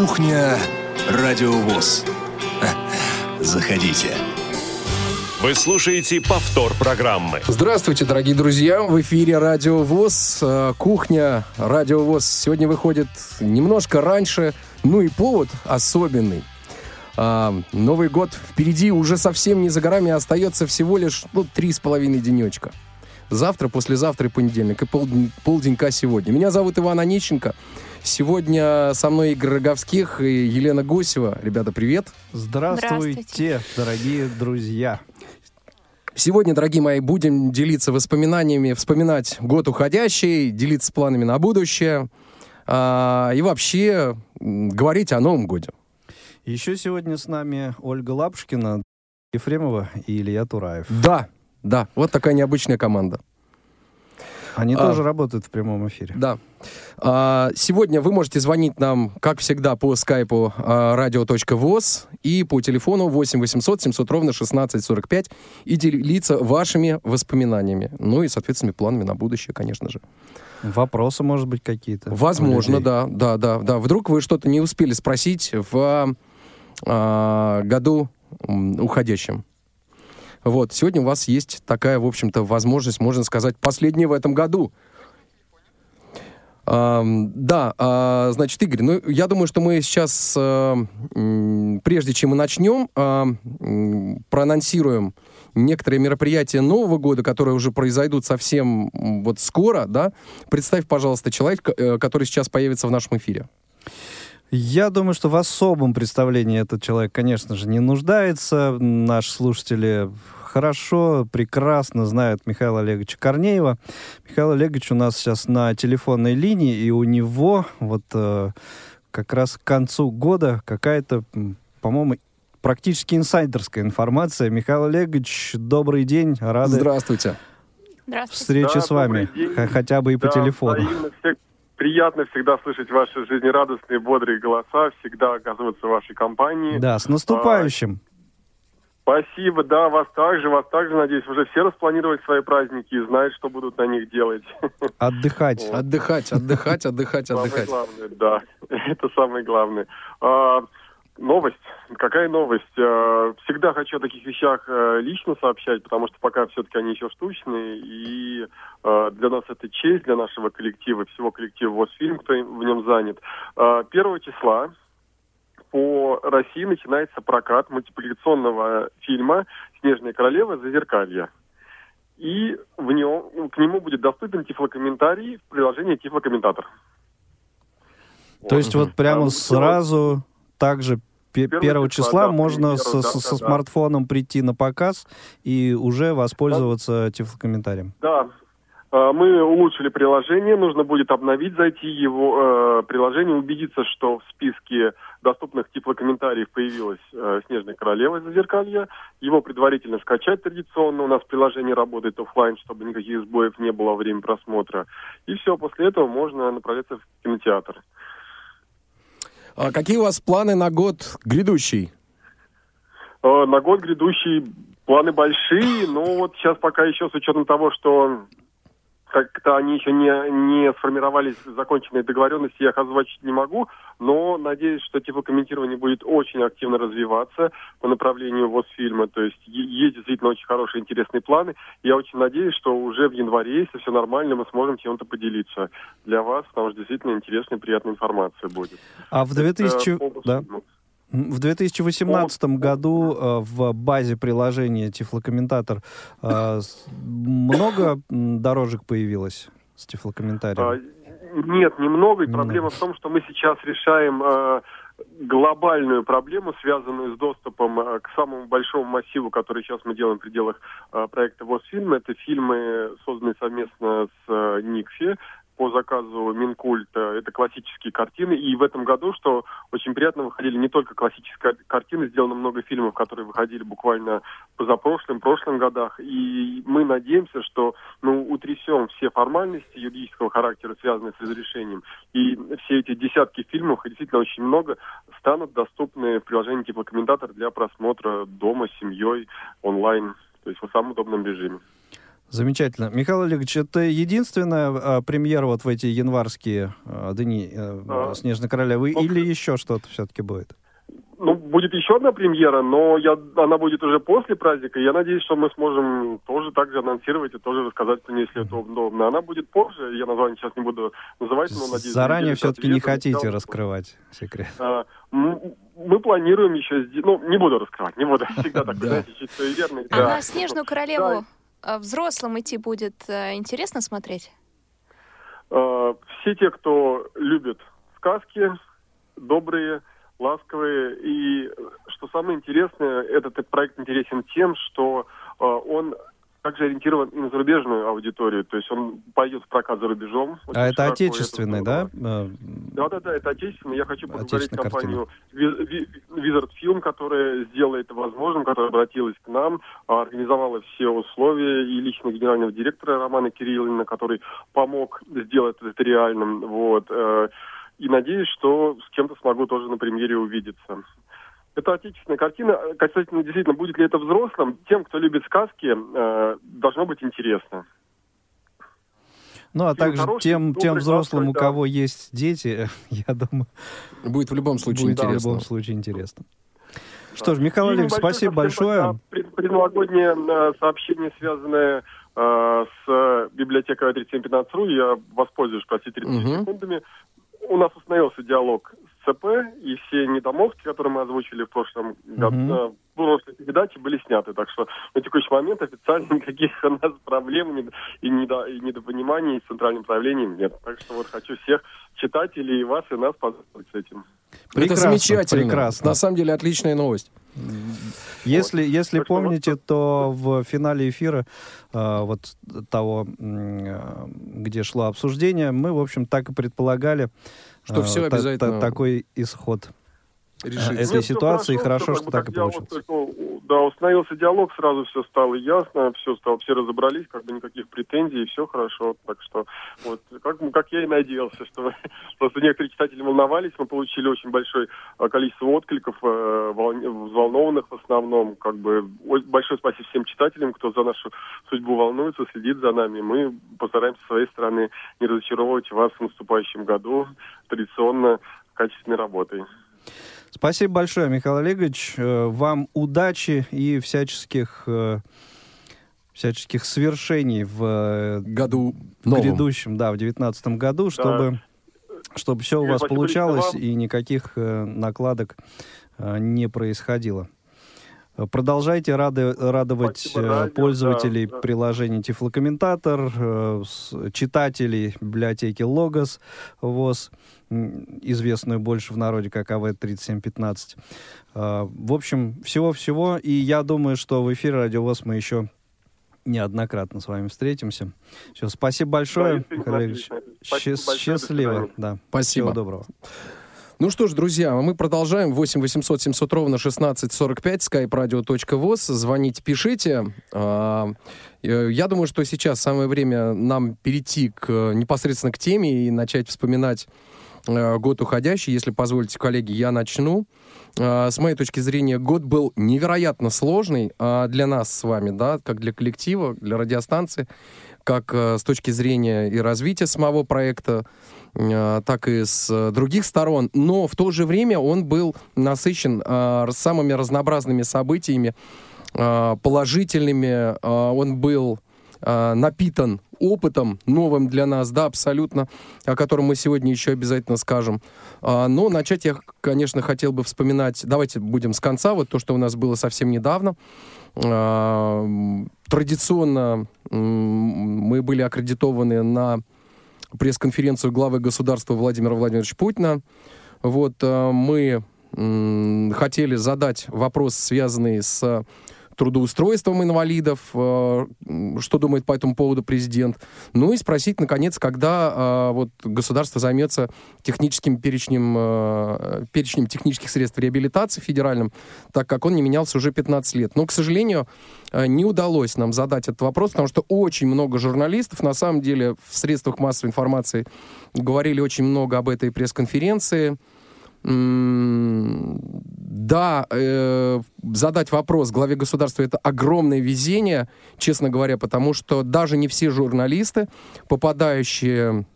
Кухня Радиовоз. Заходите. Вы слушаете повтор программы. Здравствуйте, дорогие друзья! В эфире Радио ВОЗ, э, кухня Радио ВОЗ. Сегодня выходит немножко раньше, ну и повод особенный. А, Новый год впереди уже совсем не за горами, а остается всего лишь ну, три с половиной денечка. Завтра, послезавтра и понедельник, и полдень- полденька сегодня. Меня зовут Иван Онищенко. Сегодня со мной Игорь Роговских и Елена Гусева. Ребята, привет! Здравствуйте, Здравствуйте. дорогие друзья. Сегодня, дорогие мои, будем делиться воспоминаниями, вспоминать год уходящий, делиться планами на будущее а, и вообще говорить о Новом годе. Еще сегодня с нами Ольга Лапушкина, Ефремова и Илья Тураев. Да, да, вот такая необычная команда. Они А. тоже работают в прямом эфире. Да. А, Сегодня вы можете звонить нам, как всегда, по скайпу а, radio.voz и по телефону 8 800 700 ровно 1645 и делиться вашими воспоминаниями. Ну и, соответственно, планами на будущее, конечно же. Вопросы, может быть, какие-то? Возможно, да, да, да, да. Вдруг вы что-то не успели спросить в а, году уходящем. Вот, сегодня у вас есть такая, в общем-то, возможность, можно сказать, последняя в этом году. Ам, да, а, значит, Игорь, ну, я думаю, что мы сейчас, а, прежде чем мы начнем, а, проанонсируем некоторые мероприятия Нового года, которые уже произойдут совсем вот скоро, да. Представь, пожалуйста, человека, э, который сейчас появится в нашем эфире. Я думаю, что в особом представлении этот человек, конечно же, не нуждается. Наши слушатели хорошо, прекрасно знают Михаила Олеговича Корнеева. Михаил Олегович у нас сейчас на телефонной линии, и у него вот э, как раз к концу года какая-то, по-моему, практически инсайдерская информация. Михаил Олегович, добрый день, рады Здравствуйте. Здравствуйте. встрече Да, с вами, хотя бы и по Да, телефону. взаимно. Всех- приятно всегда слышать ваши жизнерадостные, бодрые голоса, всегда оказываться в вашей компании. Да, с наступающим. Спасибо, да, вас также, вас также, надеюсь, уже все распланировали свои праздники и знают, что будут на них делать. Отдыхать. Отдыхать, отдыхать, отдыхать, Самое отдыхать. главное, да, это самое главное. Новость, какая новость? А, всегда хочу о таких вещах э, лично сообщать, потому что пока все-таки они еще штучные, и э, для нас это честь, для нашего коллектива, всего коллектива «Восфильм», кто в нем занят. Первого числа по России начинается прокат мультипликационного фильма «Снежная королева. Зазеркалье». И в нем, к нему будет доступен тифлокомментарий в приложении «Тифлокомментатор». То есть вот прямо А, сразу также пе- Первого числа, да, можно примеру, со- да, со да, да. смартфоном прийти на показ и уже воспользоваться тифлокомментарием. Да, Э, мы улучшили приложение, нужно будет обновить, зайти его э, приложение, убедиться, что в списке доступных тифлокомментариев появилась э, «Снежная королева» из «Зазеркалья». Его предварительно скачать традиционно. У нас приложение работает оффлайн, чтобы никаких сбоев не было во время просмотра. И все, после этого можно направляться в кинотеатр. А какие у вас планы на год грядущий? Э, На год грядущий планы большие, но вот сейчас пока еще с учетом того, что как-то они еще не, не сформировались законченные договоренности, я их озвучить не могу, но надеюсь, что тифлокомментирование будет очень активно развиваться по направлению ВОЗ-фильма, то есть есть действительно очень хорошие, интересные планы. Я очень надеюсь, что уже в январе, если все нормально, мы сможем чем-то поделиться для вас, потому что действительно интересная, приятная информация будет. А в 2000... Это по да. В 2018 году э, в базе приложения Тифлокомментатор э, много дорожек появилось с А, Тифлокомментарием? Нет, немного. И Немного. проблема в том, что мы сейчас решаем э, глобальную проблему, связанную с доступом э, к самому большому массиву, который сейчас мы делаем в пределах проекта ВОЗ-фильм. Это фильмы, созданные совместно с Никфи по заказу Минкульта. Это классические картины. И в этом году, что очень приятно, выходили не только классические картины, сделано много фильмов, которые выходили буквально позапрошлым, прошлым годах. И мы надеемся, что мы утрясем все формальности юридического характера, связанные с разрешением. И все эти десятки фильмов, их действительно очень много, станут доступны в приложении типа комментатор для просмотра дома, семьей, онлайн, то есть в самом удобном режиме. Замечательно. Михаил Олегович, это единственная а, премьера вот в эти январские а, дни а, «Снежной королевы» ну, или еще что-то все-таки будет? Ну, будет еще одна премьера, но я, она будет уже после праздника. Я надеюсь, что мы сможем тоже так же анонсировать и тоже рассказать про нее, если это удобно. Она будет позже, я название сейчас не буду называть, но надеюсь... Заранее все-таки не хотите сказал, раскрывать секрет? А, мы, мы планируем еще... Ну, не буду раскрывать, не буду. Всегда так, знаете, чуть суеверный. А на «Снежную королеву» взрослым идти будет э, интересно смотреть? Э, все те, кто любит сказки, добрые, ласковые. И что самое интересное, этот проект интересен тем, что э, он также ориентирован и на зарубежную аудиторию, то есть он пойдет в прокат за рубежом. А это отечественный, да? Да-да-да, это отечественный. Я хочу поблагодарить компанию Wizard Film, которая сделала это возможным, которая обратилась к нам, организовала все условия, и лично генерального директора Романа Кирилловна, который помог сделать это реальным. Вот. Э, и надеюсь, что с кем-то смогу тоже на премьере увидеться. Это отечественная картина. Кстати, действительно, будет ли это взрослым, тем, кто любит сказки, э, должно быть интересно. Ну, а также хороший, тем, тем взрослым, у кого есть дети, я думаю... Будет в любом случае будет интересно. в любом случае интересно. Что ж, Михаил Олегович, спасибо большое. Предновогоднее э, сообщение, связанное э, с библиотекой 3715.ru, я воспользуюсь, простите, 30 угу. секундами. У нас установился диалог ЦП, и все недомовки, которые мы озвучили в прошлом году, uh-huh. в прошлой передаче, были сняты. Так что на текущий момент официально никаких у нас проблем и, недо, и недопониманий с центральным правлением нет. Так что вот хочу всех читателей и вас, и нас поздравить с этим. Прекрасно, Это замечательно. Прекрасно. На самом деле отличная новость. Если, вот. если помните, то в финале эфира э, вот того, э, где шло обсуждение, мы, в общем, так и предполагали, что все обязательно... Такой исход решить. этой ситуации. Хорошо что так и получилось. Да, установился диалог, сразу все стало ясно, все стало, все разобрались, как бы никаких претензий, все хорошо. Так что, вот, как, как я и надеялся, что просто некоторые читатели волновались, мы получили очень большое а, количество откликов, э, взволнованных в основном. Как бы большое спасибо всем читателям, кто за нашу судьбу волнуется, следит за нами. Мы постараемся с своей стороны не разочаровывать вас в наступающем году традиционно качественной работой. Спасибо большое, Михаил Олегович. Э, вам удачи и всяческих э, всяческих свершений в э, году новом. грядущем, да, в девятнадцатом году, чтобы, да. чтобы все у вас получалось и никаких накладок не происходило. Продолжайте рады, радовать Спасибо, пользователей да, да. приложений Тифлокомментатор, читателей библиотеки Логос ВОЗ известную больше в народе как АВ-3715. А, в общем, всего-всего. И я думаю, что в эфире Радио ВОЗ мы еще неоднократно с вами встретимся. Все, спасибо большое, да. Счаст, счастливо. Да. Спасибо. Всего доброго. Ну что ж, друзья, мы продолжаем. 8 800 700 ровно 1645, skype-radio.voz. Звоните, пишите. А, э, я думаю, что сейчас самое время нам перейти к, непосредственно к теме и начать вспоминать Э, год уходящий. Если позволите, коллеги, я начну. Э, с моей точки зрения, год был невероятно сложный а для нас с вами, да, как для коллектива, для радиостанции, как э, с точки зрения и развития самого проекта, так и с других сторон. Но в то же время он был насыщен самыми разнообразными событиями, положительными. Он был напитан опытом новым для нас, да, абсолютно, о котором мы сегодня еще обязательно скажем. А, но начать я, конечно, хотел бы вспоминать, давайте будем с конца, вот то, что у нас было совсем недавно. А, традиционно мы были аккредитованы на пресс-конференцию главы государства Владимира Владимировича Путина. Вот а, мы хотели задать вопрос, связанный с трудоустройством инвалидов, э, что думает по этому поводу президент. Ну и спросить, наконец, когда э, вот государство займется техническим перечнем, э, перечнем технических средств реабилитации федеральным, так как он не менялся уже 15 лет. Но, к сожалению, не удалось нам задать этот вопрос, потому что очень много журналистов, на самом деле, в средствах массовой информации говорили очень много об этой пресс-конференции, Да, э, задать вопрос главе государства это огромное везение, честно говоря, потому что даже не все журналисты, попадающие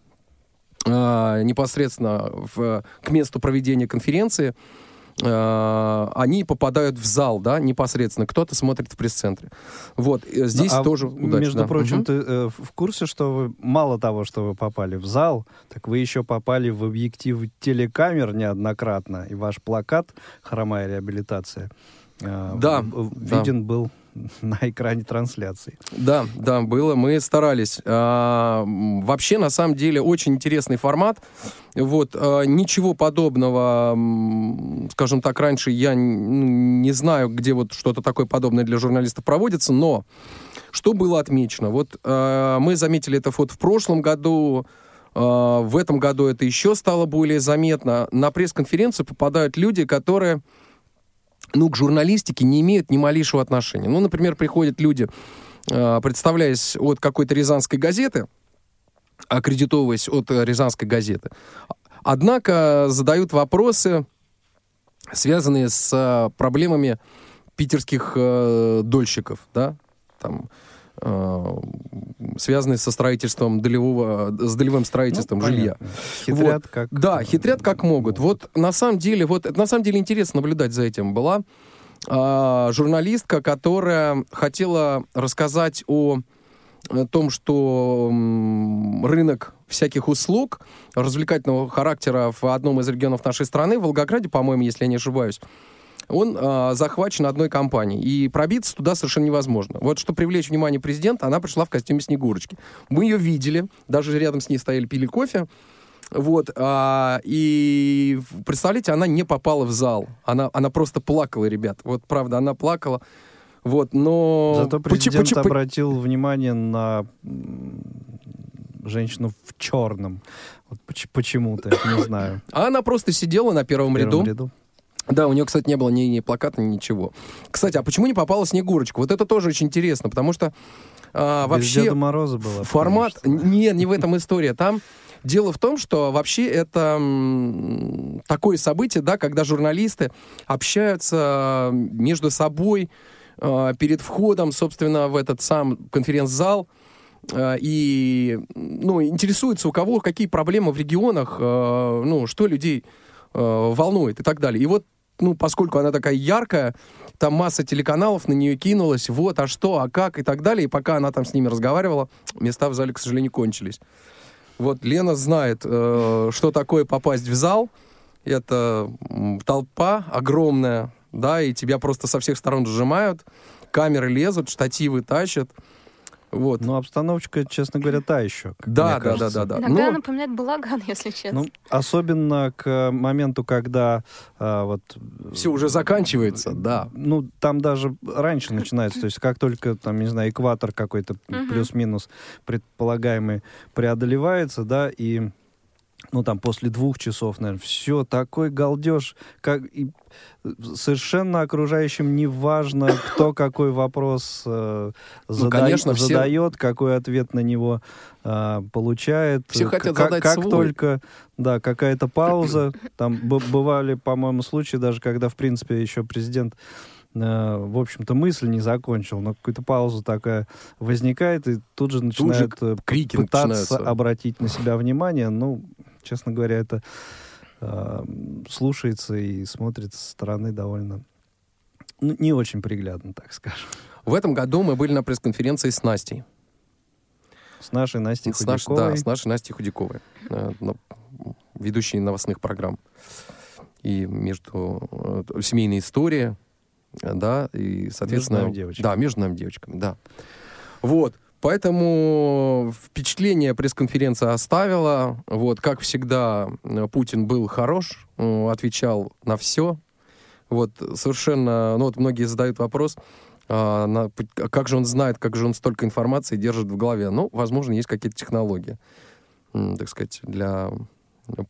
э, непосредственно в, к месту проведения конференции, э, они попадают в зал, да, непосредственно. Кто-то смотрит в пресс-центре. Вот, э, здесь Ну, а тоже удачно. Между прочим, Мгм. ты э, в курсе, что вы мало того, что вы попали в зал, так вы еще попали в объектив телекамер неоднократно, и ваш плакат «Хромая реабилитация» э, Да, в- да. виден был на экране трансляции. Да, да, было, мы старались. А, вообще, на самом деле, очень интересный формат. Вот, а, ничего подобного, скажем так, раньше я н- не знаю, где вот что-то такое подобное для журналистов проводится, но что было отмечено? Вот а, мы заметили это вот в прошлом году, а, в этом году это еще стало более заметно. На пресс-конференцию попадают люди, которые ну, к журналистике не имеют ни малейшего отношения. Ну, например, приходят люди, э, представляясь от какой-то рязанской газеты, аккредитовываясь от э, рязанской газеты, однако задают вопросы, связанные с э, проблемами питерских э, дольщиков, да, там, связанные со строительством долевого, с долевым строительством Ну, жилья. Хитрят как... Да, хитрят как могут. Вот на самом деле, вот на самом деле интересно наблюдать за этим. Была а, журналистка, которая хотела рассказать о, э, том, что рынок всяких услуг развлекательного характера в одном из регионов нашей страны, в Волгограде, по-моему, если я не ошибаюсь, он а, захвачен одной компанией. И пробиться туда совершенно невозможно. Вот что привлечь внимание президента, она пришла в костюме Снегурочки. Мы ее видели, даже рядом с ней стояли, пили кофе. Вот, а, и представляете, она не попала в зал. Она, она просто плакала, ребят. Вот, правда, она плакала. Вот, но... Зато Почему- президент почему- обратил внимание на женщину в черном. Вот поч- почему-то, не знаю. А она просто сидела на первом, В первом ряду. ряду. Да, у нее, кстати, не было ни, ни плаката, ни ничего. Кстати, а почему не попала Снегурочка? Вот это тоже очень интересно, потому что а, Без вообще... Деда Мороза было. Формат... что- Не, в этом история. Там дело в том, что вообще это такое событие, да, когда журналисты общаются между собой э, перед входом, собственно, в этот сам конференц-зал э, и ну, интересуются, у кого какие проблемы в регионах, э, ну, что людей волнует и так далее. И вот, ну, поскольку она такая яркая, там масса телеканалов на нее кинулась, вот, а что, а как и так далее. И пока она там с ними разговаривала, места в зале, к сожалению, кончились. Вот Лена знает, э, что такое попасть в зал. Это толпа огромная, да, и тебя просто со всех сторон сжимают, камеры лезут, штативы тащат. Вот. Ну, обстановочка, честно говоря, та еще. да, да, да, да, да. Иногда Ну, напоминает балаган, если честно. Ну, особенно к моменту, когда а, вот... все уже заканчивается, да. Ну, там даже раньше начинается, то есть как только, там, не знаю, экватор какой-то плюс-минус предполагаемый преодолевается, да, и ну, там, после двух часов, наверное, все, такой галдеж, как и совершенно окружающим не важно, кто какой вопрос э, зада- Ну, конечно, все- задает, какой ответ на него э, получает. Все хотят как, задать как свой. только, да, какая-то пауза, там бывали, по-моему, случаи, даже когда, в принципе, еще президент э, в общем-то, мысль не закончил, но какую-то паузу такая возникает, и тут же начинают э, крики пытаться начинаются. обратить на себя внимание. Ну, честно говоря, это э, слушается и смотрится со стороны довольно ну, не очень приглядно, так скажем. В этом году мы были на пресс-конференции с Настей. С нашей Настей С наш- Худяковой. да, с нашей Настей Худяковой, э, ведущей новостных программ. И между э, семейная история, э, да, и, соответственно... нами девочками. Да, между нами девочками, да. Вот. Поэтому впечатление пресс-конференция оставила. Вот, как всегда, Путин был хорош, э, отвечал на все. Вот, совершенно, ну вот многие задают вопрос, а, на- а как же он знает, как же он столько информации держит в голове. Ну, возможно, есть какие-то технологии, так сказать, для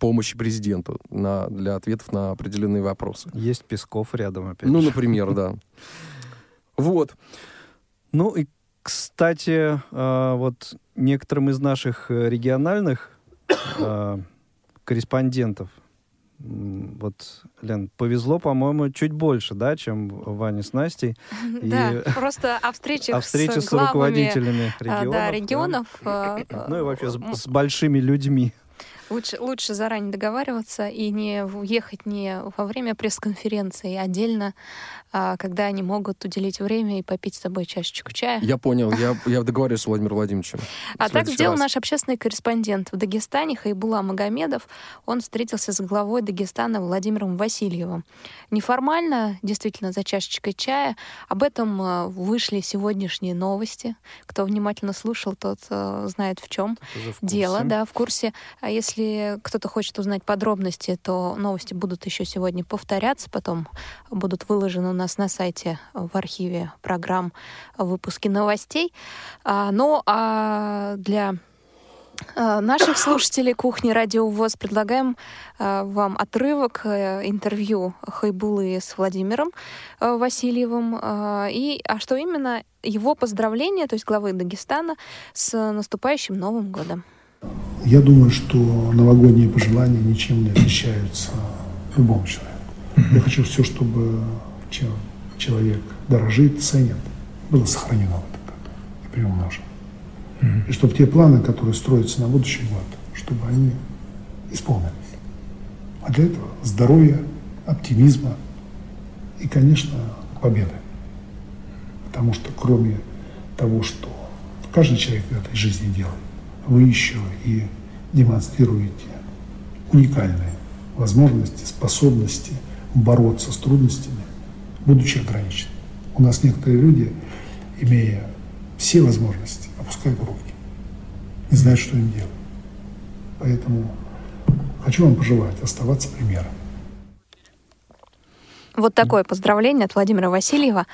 помощи президенту, на, для ответов на определенные вопросы. Есть Песков рядом опять. Ну, же. например, да. Вот. Ну и, кстати, э, вот некоторым из наших э, региональных э, корреспондентов вот, Лен, повезло, по-моему, чуть больше, да, чем Ване с Настей. И Да, просто о встречах о встрече с, главами, руководителями а, регионов. да, да. регионов. а, Ну и вообще с, с большими людьми. Лучше, лучше заранее договариваться и не ехать не во время пресс-конференции, а отдельно, а, когда они могут уделить время и попить с тобой чашечку чая. Я понял, я, я договорюсь с Владимиром Владимировичем. А так сделал раз. наш общественный корреспондент в Дагестане Хайбула Магомедов. Он встретился с главой Дагестана Владимиром Васильевым. Неформально, действительно, за чашечкой чая. Об этом э, вышли сегодняшние новости. Кто внимательно слушал, тот знает в чем дело, да, в курсе. А если кто-то хочет узнать подробности, то новости будут еще сегодня повторяться, потом будут выложены у нас на сайте в архиве программ выпуски новостей. А, ну, а для а, наших слушателей кухни Радио ВОЗ предлагаем а, вам отрывок э, интервью Хайбулы с Владимиром э, Васильевым. А, И, а что именно? Его поздравления, то есть главы Дагестана, с наступающим Новым годом. Я думаю, что новогодние пожелания ничем не отличаются любому человеку. Я хочу все, чтобы чем человек дорожит, ценит, было сохранено в этом году и приумножено. И чтобы те планы, которые строятся на будущий год, чтобы они исполнились. А для этого здоровья, оптимизма и, конечно, победы. Потому что кроме того, что каждый человек в этой жизни делает, вы еще и демонстрируете уникальные возможности, способности бороться с трудностями, будучи ограниченными. У нас некоторые люди, имея все возможности, опускают руки, не знают, что им делать. Поэтому хочу вам пожелать оставаться примером. Вот такое поздравление от Владимира Васильева.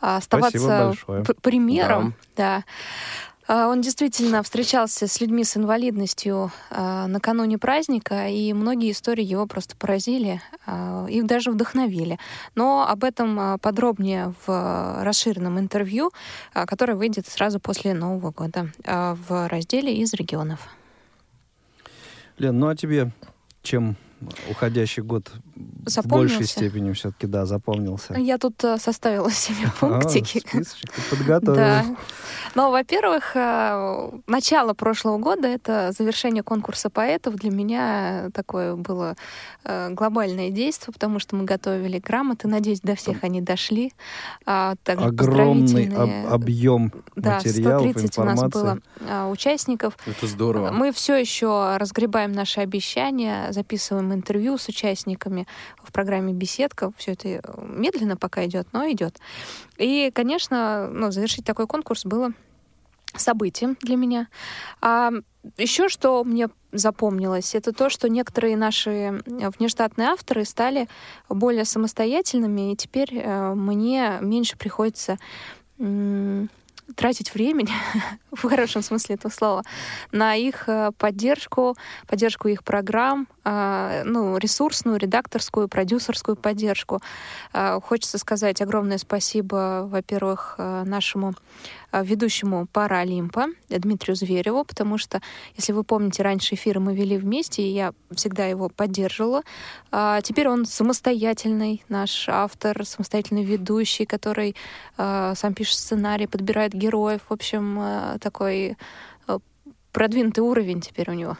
А, Оставаться Спасибо большое. п- примером. Да. А, Он действительно встречался с людьми с инвалидностью а, накануне праздника, и многие истории его просто поразили а, и даже вдохновили. Но об этом а, подробнее в а, расширенном интервью, а, которое выйдет сразу после Нового года а, в разделе «Из регионов». Лен, ну а тебе чем уходящий год в Запомнился? большей степени все-таки, да, запомнился? Я тут а, составила себе А, пунктики. списочек ты подготовил. Да. Ну, во-первых, э, начало прошлого года — это завершение конкурса поэтов. Для меня такое было э, глобальное действие, потому что мы готовили грамоты. Надеюсь, до всех они дошли. А, также Огромный об- объем Да, материалов, 130 у нас информации. было а, участников. Это здорово. Мы все еще разгребаем наши обещания, записываем интервью с участниками в программе «Беседка». Все это э, медленно пока идет, но идет. И, конечно, ну, завершить такой конкурс было событием для меня. А еще что мне запомнилось, это то, что некоторые наши внештатные авторы стали более самостоятельными, и теперь э, мне меньше приходится тратить времени, в хорошем смысле этого слова, на их э, поддержку, поддержку их программ, ну, ресурсную, редакторскую, продюсерскую поддержку. А, Хочется сказать огромное спасибо, во-первых, э, нашему ведущему Паралимпа Дмитрию Звереву, потому что, если вы помните, раньше эфиры мы вели вместе, и я всегда его поддерживала. А теперь он самостоятельный наш автор, самостоятельный ведущий, который э, сам пишет сценарий, подбирает героев. В общем, э, такой продвинутый уровень теперь у него.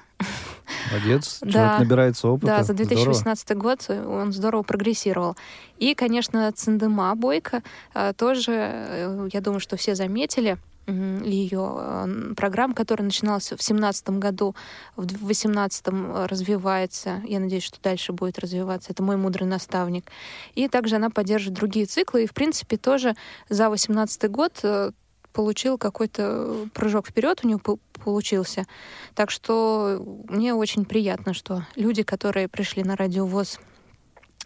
Молодец, Да. человек набирается опыта. Да, за Здорово. 2018 год он здорово прогрессировал. И, конечно, Циндема Бойко э, тоже, э, я думаю, что все заметили ее программа, которая начиналась в 2017 году, в 2018 развивается. Я надеюсь, что дальше будет развиваться. Это мой мудрый наставник. И также она поддерживает другие циклы. И, в принципе, тоже за 2018 год э, получил какой-то прыжок вперед у него пол- получился. Так что мне очень приятно, что люди, которые пришли на радиовоз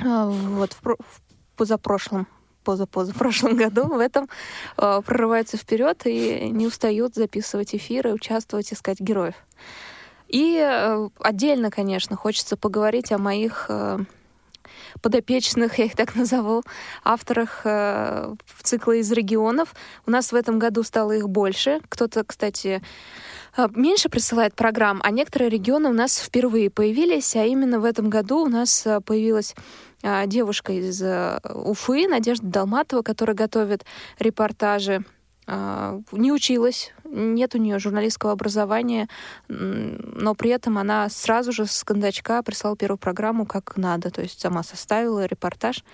а, вот в, в позапрошлом позапозапрошлом году в этом э, прорываются вперед и не устают записывать эфиры, участвовать, искать героев. И э, отдельно, конечно, хочется поговорить о моих э, подопечных, я их так назову, авторах э, цикла из регионов. У нас в этом году стало их больше. Кто-то, кстати, э, меньше присылает программ, а некоторые регионы у нас впервые появились, а именно в этом году у нас э, появилась э, девушка из Уфы, Надежда Долматова, которая готовит репортажи не училась, нет у нее журналистского образования, но при этом она сразу же с кондачка прислала первую программу как надо, то есть сама составила репортаж.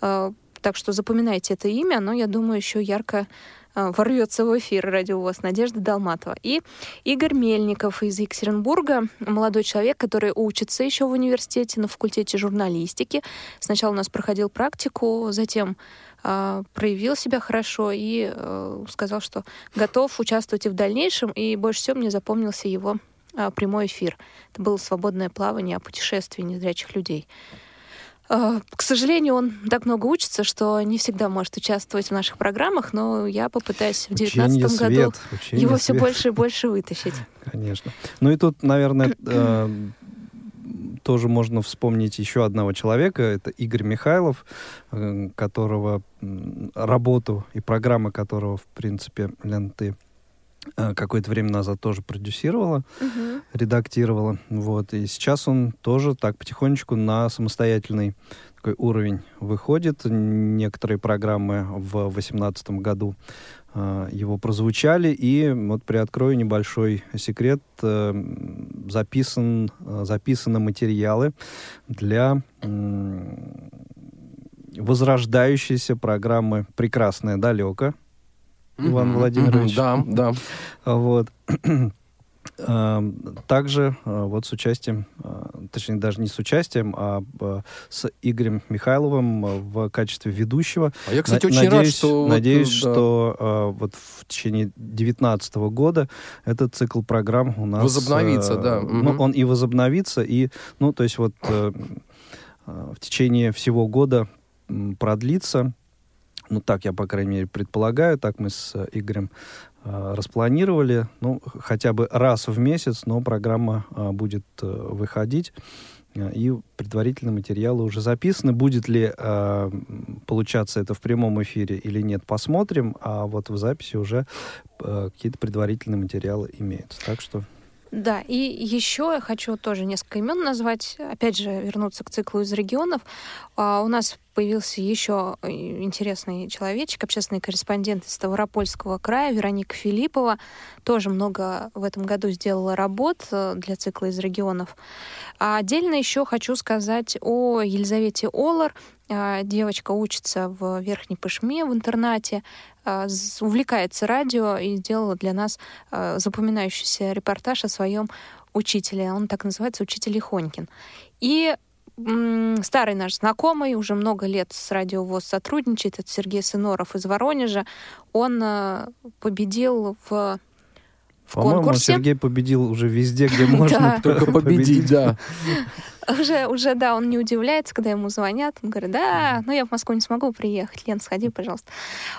А, так что запоминайте это имя, но я думаю, еще ярко а, ворвется в эфир радио ВОЗ Надежда Долматова. И Игорь Мельников из Екатеринбурга, молодой человек, который учится еще в университете на факультете журналистики. Сначала у нас проходил практику, затем а, проявил себя хорошо и э, сказал, что готов участвовать и в дальнейшем. И больше всего мне запомнился его а, прямой эфир. Это было свободное плавание о путешествии незрячих людей. А, к сожалению, он так много учится, что не всегда может участвовать в наших программах, но я попытаюсь в 2019 году свет, его свет. все больше и больше вытащить. Конечно. Ну и тут, наверное, э, тоже можно вспомнить еще одного человека, это Игорь Михайлов, э, которого работу и программа которого, в принципе, Лен, ты э, какое-то время назад тоже продюсировала, uh-huh. редактировала. Вот. И сейчас он тоже так потихонечку на самостоятельный такой уровень выходит. Некоторые программы в 2018 году его прозвучали. И вот приоткрою небольшой секрет. Э, записан, э, записаны материалы для возрождающейся программы «Прекрасное далеко». Иван Владимирович. Да, да. Вот. Эм, также э, вот с участием, э, точнее даже не с участием, а э, с Игорем Михайловым в качестве ведущего. А я, кстати, очень надеюсь, рад, что... Надеюсь, вот, да. что вот в течение 2019 года этот цикл программ у нас... Возобновится, да. Ну, он и возобновится, и, ну, то есть вот в течение всего года продлится. Ну, так я, по крайней мере, предполагаю, так мы с Игорем распланировали, ну, хотя бы раз в месяц, но программа а, будет а, выходить, и предварительные материалы уже записаны. Будет ли получаться это в прямом эфире или нет, посмотрим, а вот в записи уже какие-то предварительные материалы имеются. Так что да, и еще я хочу тоже несколько имен назвать. Опять же, вернуться к циклу из регионов. А, у нас появился еще э, интересный человечек, общественный корреспондент из Ставропольского края, Вероника Филиппова. Тоже много в этом году сделала работ э, для цикла из регионов. А отдельно еще хочу сказать о Елизавете Олар. А, девочка учится в Верхней Пышме в интернате, а, увлекается радио и сделала для нас а, запоминающийся репортаж о своем учителе. Он так называется «Учитель Ихонькин». И старый наш знакомый, уже много лет с Радио ВОЗ сотрудничает, это Сергей Сыноров из Воронежа. Он победил в в конкурсе. Сергей победил уже везде, где можно только победить, да. Уже, уже, да, он не удивляется, когда ему звонят. Он говорит, да, но я в Москву не смогу приехать. Лен, сходи, пожалуйста.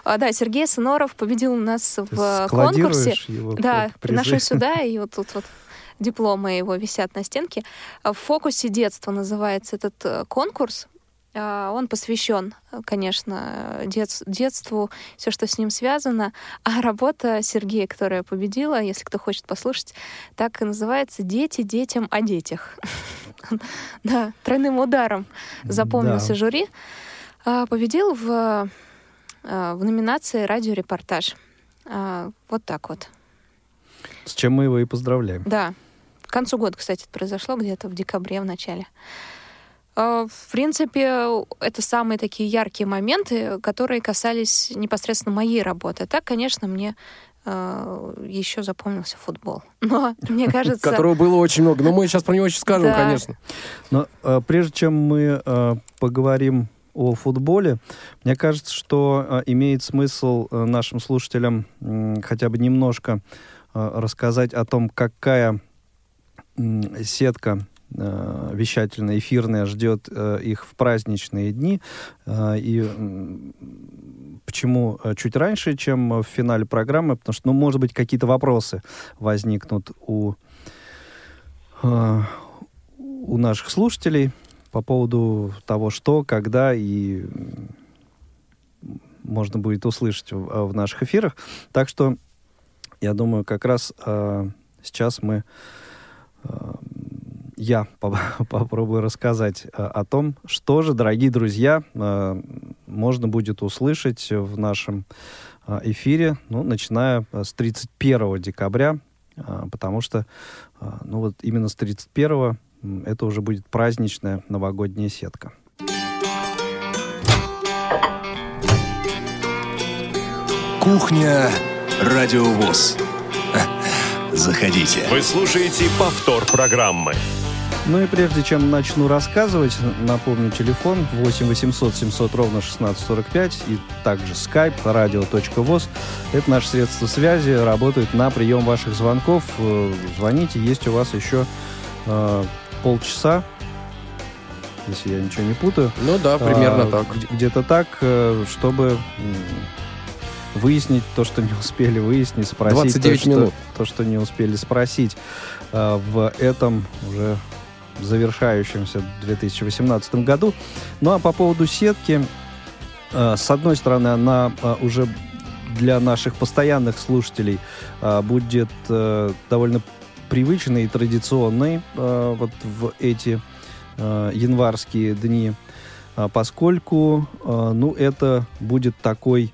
А, да, Сергей Сыноров победил у нас в конкурсе. Его да, приношу сюда, и вот тут вот дипломы его висят на стенке. В фокусе детства называется этот э, конкурс. А, он посвящен, конечно, дет, детству, все, что с ним связано. А работа Сергея, которая победила, если кто хочет послушать, так и называется «Дети детям о детях». Да, тройным ударом запомнился жюри. А, победил в, а, в номинации «Радиорепортаж». Вот так вот. С чем мы его и поздравляем. Да. К концу года, кстати, это произошло где-то в декабре, в начале. А, в принципе, это самые такие яркие моменты, которые касались непосредственно моей работы. Так, конечно, мне а, еще запомнился футбол. Но, мне кажется... Которого было очень много. Но мы сейчас про него еще скажем, конечно. Но а, прежде чем мы поговорим о футболе, мне кажется, что имеет смысл нашим слушателям хотя бы немножко рассказать о том, какая сетка э, вещательная, эфирная ждет э, их в праздничные дни. Э, и почему чуть раньше, чем в финале программы? Потому что, ну, может быть, какие-то вопросы возникнут у, у наших слушателей по поводу того, что, когда и можно будет услышать в, в наших эфирах. Так что я думаю, как раз э, сейчас мы э, я попробую рассказать э, о том, что же, дорогие друзья, э, можно будет услышать в нашем э, эфире, ну, начиная с 31 декабря, потому что, ну, вот именно с 31 это уже будет праздничная новогодняя сетка. Кухня Радиовоз. Заходите. Вы слушаете повтор программы. Ну и прежде чем начну рассказывать, напомню телефон 8 800 700 ровно 1645 и также skype radio.voz. Это наше средство связи, работают на прием ваших звонков. Э, звоните, есть у вас еще э, полчаса, если я ничего не путаю. Ну да, примерно а, так. Где-то так, э, чтобы выяснить то, что не успели выяснить, спросить 29 то, минут. Что, то, что не успели спросить э, в этом уже завершающемся 2018 году. Ну а по поводу сетки, э, с одной стороны, она э, уже для наших постоянных слушателей э, будет довольно привычной и традиционной вот в эти январские дни, поскольку, ну, это будет такой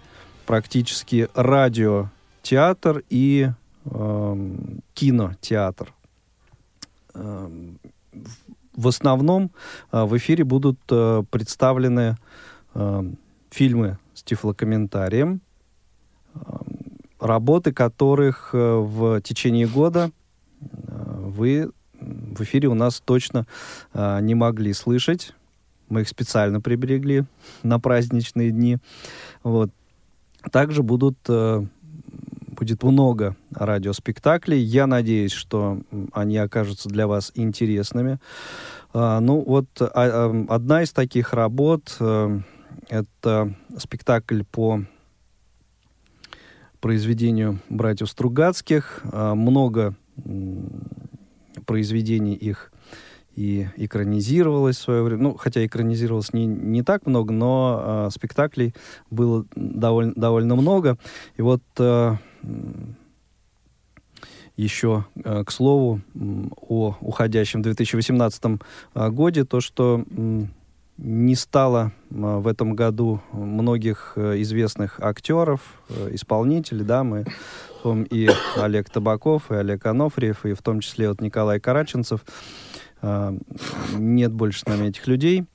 практически радиотеатр и э, кинотеатр. В основном э, в эфире будут э, представлены э, фильмы с тифлокомментарием, работы которых в течение года вы в эфире у нас точно не могли слышать. Мы их специально приберегли на праздничные дни. Вот. Также будут будет много радиоспектаклей. Я надеюсь, что они окажутся для вас интересными. А, ну вот а, одна из таких работ э, это спектакль по произведению братьев Стругацких. А, много произведений их и экранизировалось в свое время. Ну, хотя экранизировалось не, не так много, но э, спектаклей было довольно, довольно много. И вот э, еще, э, к слову, о уходящем 2018 э, годе, то, что э, не стало э, в этом году многих э, известных актеров, э, исполнителей, да, мы и Олег Табаков, и Олег Анофриев, и в том числе вот Николай Караченцев, а, нет больше с нами этих людей,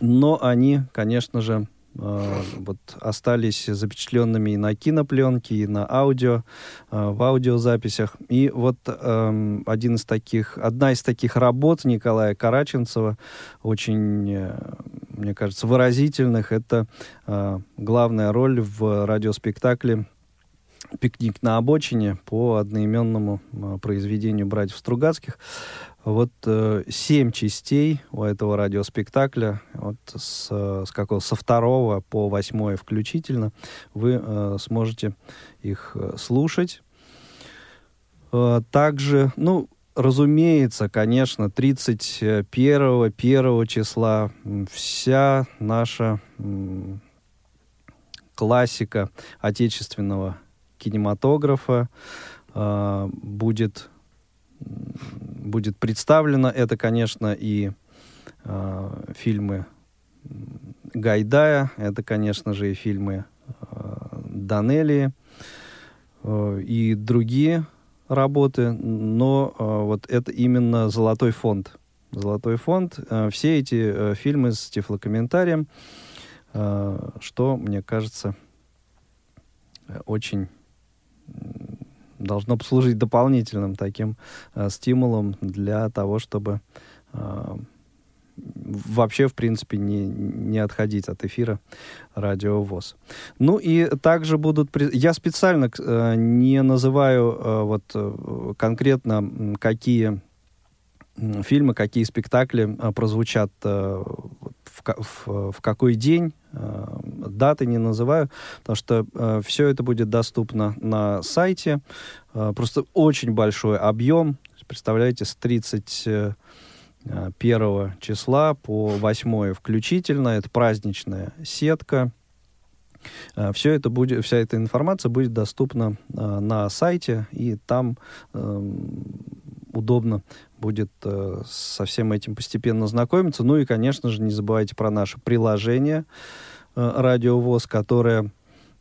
но они, конечно же, а, вот остались запечатленными и на кинопленке, и на аудио, а, в аудиозаписях. И вот один из таких, одна из таких работ Николая Караченцева, очень, э, мне кажется, выразительных, это главная роль в радиоспектакле «Пикник на обочине» по одноименному произведению братьев Стругацких. Вот э, семь частей у этого радиоспектакля, вот с, с какого, со второго по восьмое включительно, вы э, сможете их э, слушать. Э, также, ну, разумеется, конечно, 31 1 числа вся наша э, классика отечественного кинематографа э, будет будет представлено. Это, конечно, и э, фильмы Гайдая, это, конечно же, и фильмы э, Данелии э, и другие работы, но э, вот это именно «Золотой фонд». «Золотой фонд». Э, все эти э, фильмы с тифлокомментарием, э, что, мне кажется, очень должно послужить дополнительным таким э, стимулом для того, чтобы э, вообще, в принципе, не, не отходить от эфира радио ВОЗ. Ну и также будут... Я специально э, не называю э, вот э, конкретно какие фильмы, какие спектакли э, прозвучат э, в, в, в какой день даты не называю, потому что э, все это будет доступно на сайте. Э, просто очень большой объем. Представляете, с 30 1 числа по 8 включительно. Это праздничная сетка. Все это будет, вся эта информация будет доступна на сайте, и там эм, удобно будет э, со всем этим постепенно знакомиться. Ну и, конечно же, не забывайте про наше приложение э, «Радио ВОЗ», которое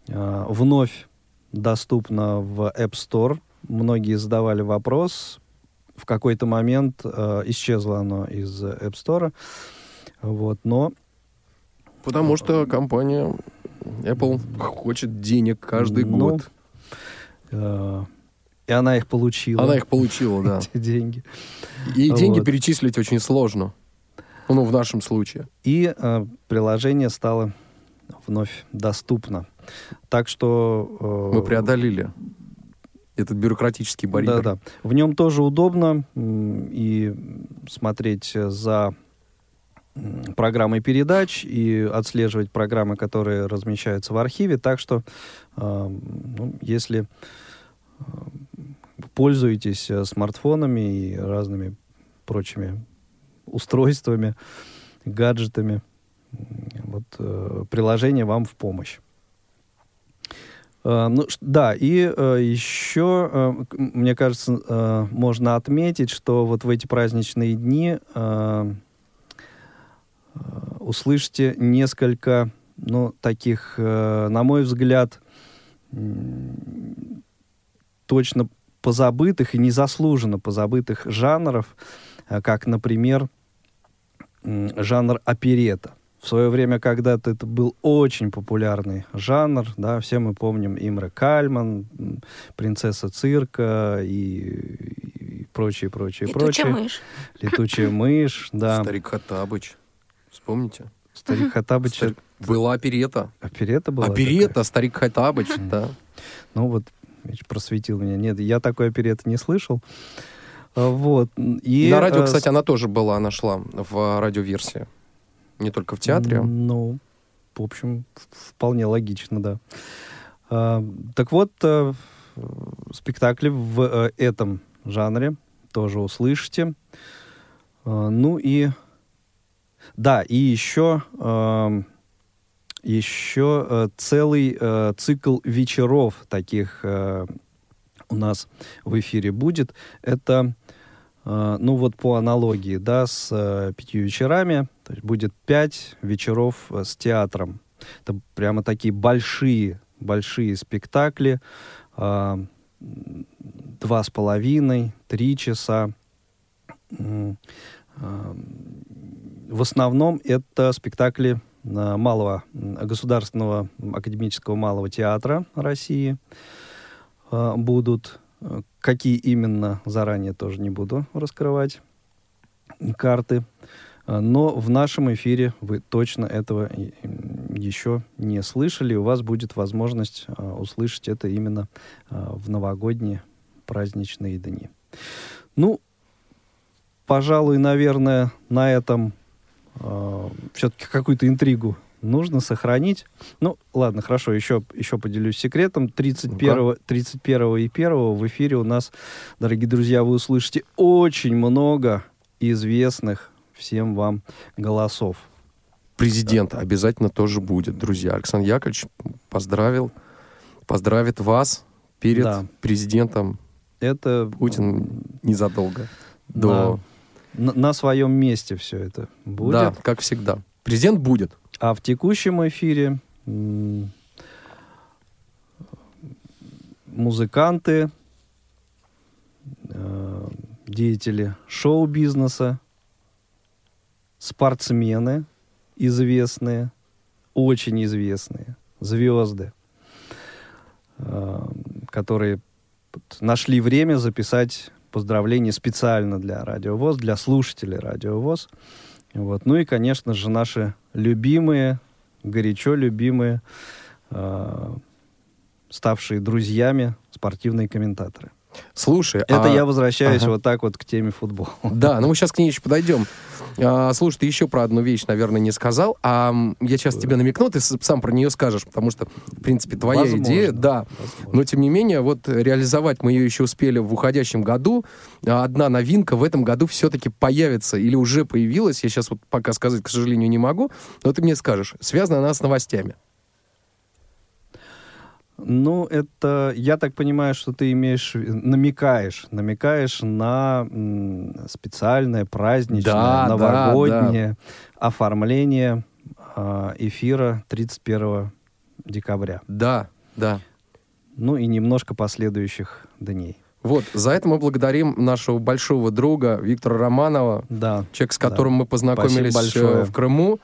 э, вновь доступно в App Store. Многие задавали вопрос. В какой-то момент э, исчезло оно из App Store. Вот, но... Потому что компания Apple хочет денег каждый ну, год. Э, и она их получила. Она их получила, да. Эти деньги. И деньги Вот. перечислить очень сложно. Ну, в нашем случае. И э, приложение стало вновь доступно. Так что... э, Мы преодолели этот бюрократический барьер. Да, да. В нем тоже удобно и смотреть за программой передач и отслеживать программы, которые размещаются в архиве. Так что, э, ну, если э, пользуетесь э, смартфонами и разными прочими устройствами, гаджетами, вот э, приложение вам в помощь. Э, Ну, да, и э, еще, э, мне кажется, э, можно отметить, что вот в эти праздничные дни э, э, услышите несколько, ну, таких, э, на мой взгляд, м, точно позабытых и незаслуженно позабытых жанров, э, как, например, жанр оперета. В свое время когда-то это был очень популярный жанр, да, все мы помним Имре Кальман, принцесса цирка и, и прочее, прочее, Летучая прочее. мышь. Летучая мышь, да. Старик Хаттабыч. Вспомните? Старик Хаттабыч. Старик- Была оперета. Оперета была? Оперета, старик Хаттабыч, да. такая? Ну вот, видишь, просветил меня. Нет, я такой опереты не слышал. А, Вот. И, На радио, э, кстати, она тоже была, она шла в радиоверсии. Не только в театре. Ну, в общем, вполне логично, да. А, так вот, э, спектакли в э, этом жанре тоже услышите. А, ну и... Да, и еще... еще э, целый э, цикл вечеров таких э, у нас в эфире будет. Это, э, ну вот по аналогии, да, с э, пятью вечерами, то есть будет пять вечеров э, с театром. Это прямо такие большие, большие спектакли, м, два с половиной, три часа. М, а, В основном это спектакли малого государственного академического малого театра России а, будут. Э, Какие именно, заранее тоже не буду раскрывать карты. А, Но в нашем эфире вы точно этого еще не слышали. У вас будет возможность услышать это именно в новогодние праздничные дни. Ну, пожалуй, наверное, на этом все-таки какую-то интригу нужно сохранить. Ну, ладно, хорошо, еще, еще поделюсь секретом. 31, 31 и 1 в эфире у нас, дорогие друзья, вы услышите очень много известных всем вам голосов. Президент обязательно тоже будет, друзья. Александр Яковлевич поздравил, поздравит вас перед Да. президентом Это Путин незадолго да, до... на, на своем месте все это будет. Да, как всегда. Президент будет. А в текущем эфире музыканты, э, деятели шоу-бизнеса, спортсмены известные, очень известные, звезды, э, которые нашли время записать поздравления специально для Радио ВОЗ, для слушателей Радио ВОЗ. Вот. Ну и, конечно же, наши любимые, горячо любимые, э, ставшие друзьями спортивные комментаторы. Слушай, Это а- я возвращаюсь Ага. вот так вот к теме футбола. Да, ну мы сейчас к ней еще подойдем. А, слушай, ты еще про одну вещь, наверное, не сказал, а я сейчас тебе намекну, ты сам про нее скажешь, потому что, в принципе, твоя Возможно, идея, да. возможно. Но, тем не менее, вот реализовать мы ее еще успели в уходящем году. А Одна новинка в этом году все-таки появится или уже появилась. Я сейчас вот пока сказать, к сожалению, не могу, но ты мне скажешь. Связана она с новостями. Ну, это, я так понимаю, что ты имеешь, намекаешь, намекаешь на м, специальное, праздничное, Да, да, новогоднее оформление а, эфира 31 декабря. Да, да. Ну и немножко последующих дней. Вот, за это мы благодарим нашего большого друга Виктора Романова, Да. человек, с Да. которым мы познакомились э, в Крыму.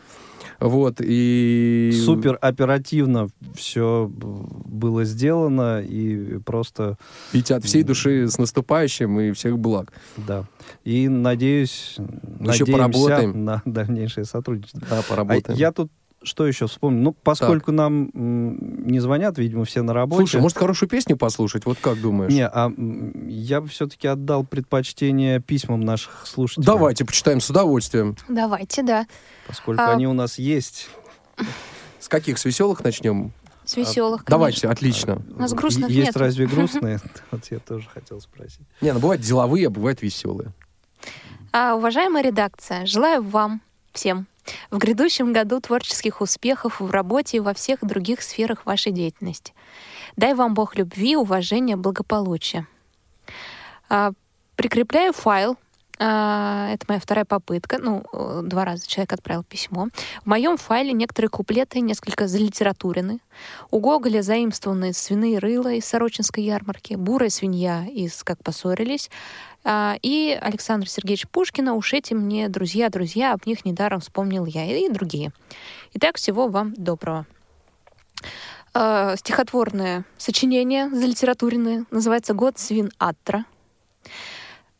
Вот, и... Супер оперативно все было сделано и просто, И от всей души с наступающим и всех благ. да. И надеюсь, Еще надеемся поработаем. на дальнейшее сотрудничество. Да, А поработаем. я тут что еще вспомнил? Ну, поскольку нам м, не звонят, видимо, все на работе. Слушай, может, хорошую песню послушать? Вот как думаешь? Не, а м, я бы все-таки отдал предпочтение письмам наших слушателей. Давайте почитаем с удовольствием. Давайте, да. Поскольку А- они у нас есть. С каких? С веселых начнем? С веселых, конечно. Давайте, отлично. У нас грустных Есть нет. разве грустные? Вот я тоже хотел спросить. Не, ну бывают деловые, а бывают веселые. А, уважаемая редакция, желаю вам всем в грядущем году творческих успехов в работе и во всех других сферах вашей деятельности. Дай вам Бог любви, уважения, благополучия. А, прикрепляю файл. А, это моя вторая попытка. Ну, э, два раза человек отправил письмо. В моем файле некоторые куплеты несколько залитературены. У Гоголя заимствованы свиные рыла из Сорочинской ярмарки, бурая свинья из «Как поссорились», и Александр Сергеевич Пушкина «Уж эти мне друзья, друзья, об них недаром вспомнил я» и другие. Итак, всего вам доброго. А, Стихотворное сочинение залитературенное называется «Год свин Атра».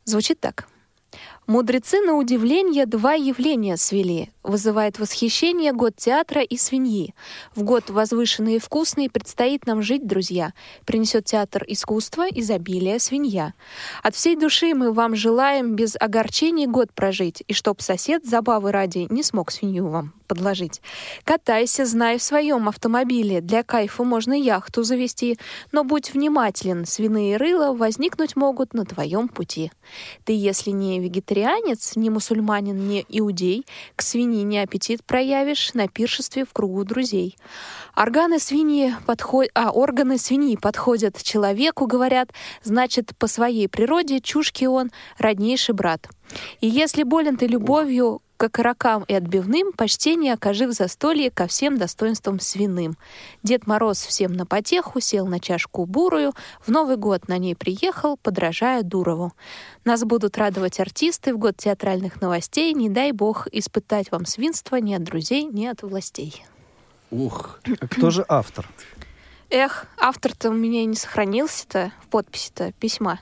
Звучит так. Мудрецы на удивление два явления свели. Вызывает восхищение год театра и свиньи. В год возвышенный и вкусный предстоит нам жить, друзья. Принесет театр искусства, изобилие, свинья. От всей души мы вам желаем без огорчений год прожить, и чтоб сосед забавы ради не смог свинью вам подложить. Катайся, знай в своем автомобиле, для кайфа можно яхту завести, но будь внимателен, свиные рыла возникнуть могут на твоем пути. Ты, если не вегетарианец, не мусульманин, не иудей, к свинине аппетит проявишь на пиршестве в кругу друзей. Органы свиньи подход... а, органы свиньи подходят человеку, говорят, значит, по своей природе чушки он роднейший брат. И если болен ты любовью к окорокам и отбивным, почтение окажи в застолье ко всем достоинствам свиным. Дед Мороз всем на потеху сел на чашку бурую, в Новый год на ней приехал, подражая Дурову. Нас будут радовать артисты в год театральных новостей, не дай бог испытать вам свинство ни от друзей, ни от властей. Ух, А Кто же автор? Эх, автор-то у меня не сохранился-то в подписи-то письма.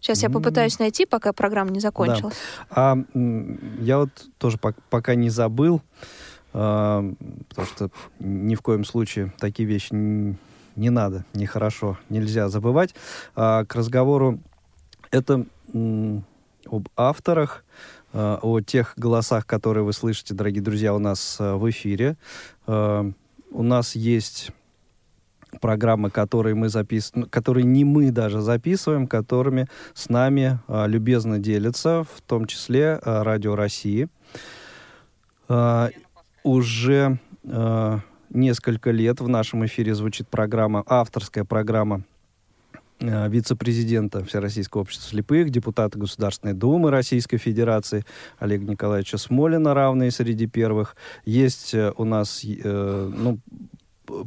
Сейчас я попытаюсь найти, пока программа не закончилась. А м, я вот тоже пок- пока не забыл, а, потому что ни в коем случае такие вещи не надо, нехорошо, нельзя забывать. А, к разговору это об авторах, а, о тех голосах, которые вы слышите, дорогие друзья, у нас а, в эфире. А, у нас есть программы, которые мы записываем, которые не мы даже записываем, которыми с нами а, любезно делятся, в том числе а, Радио России. А, уже а, несколько лет в нашем эфире звучит программа, авторская программа а, вице-президента Всероссийского общества слепых, депутата Государственной Думы Российской Федерации Олега Николаевича Смолина, равные среди первых. Есть э, у нас э, ну,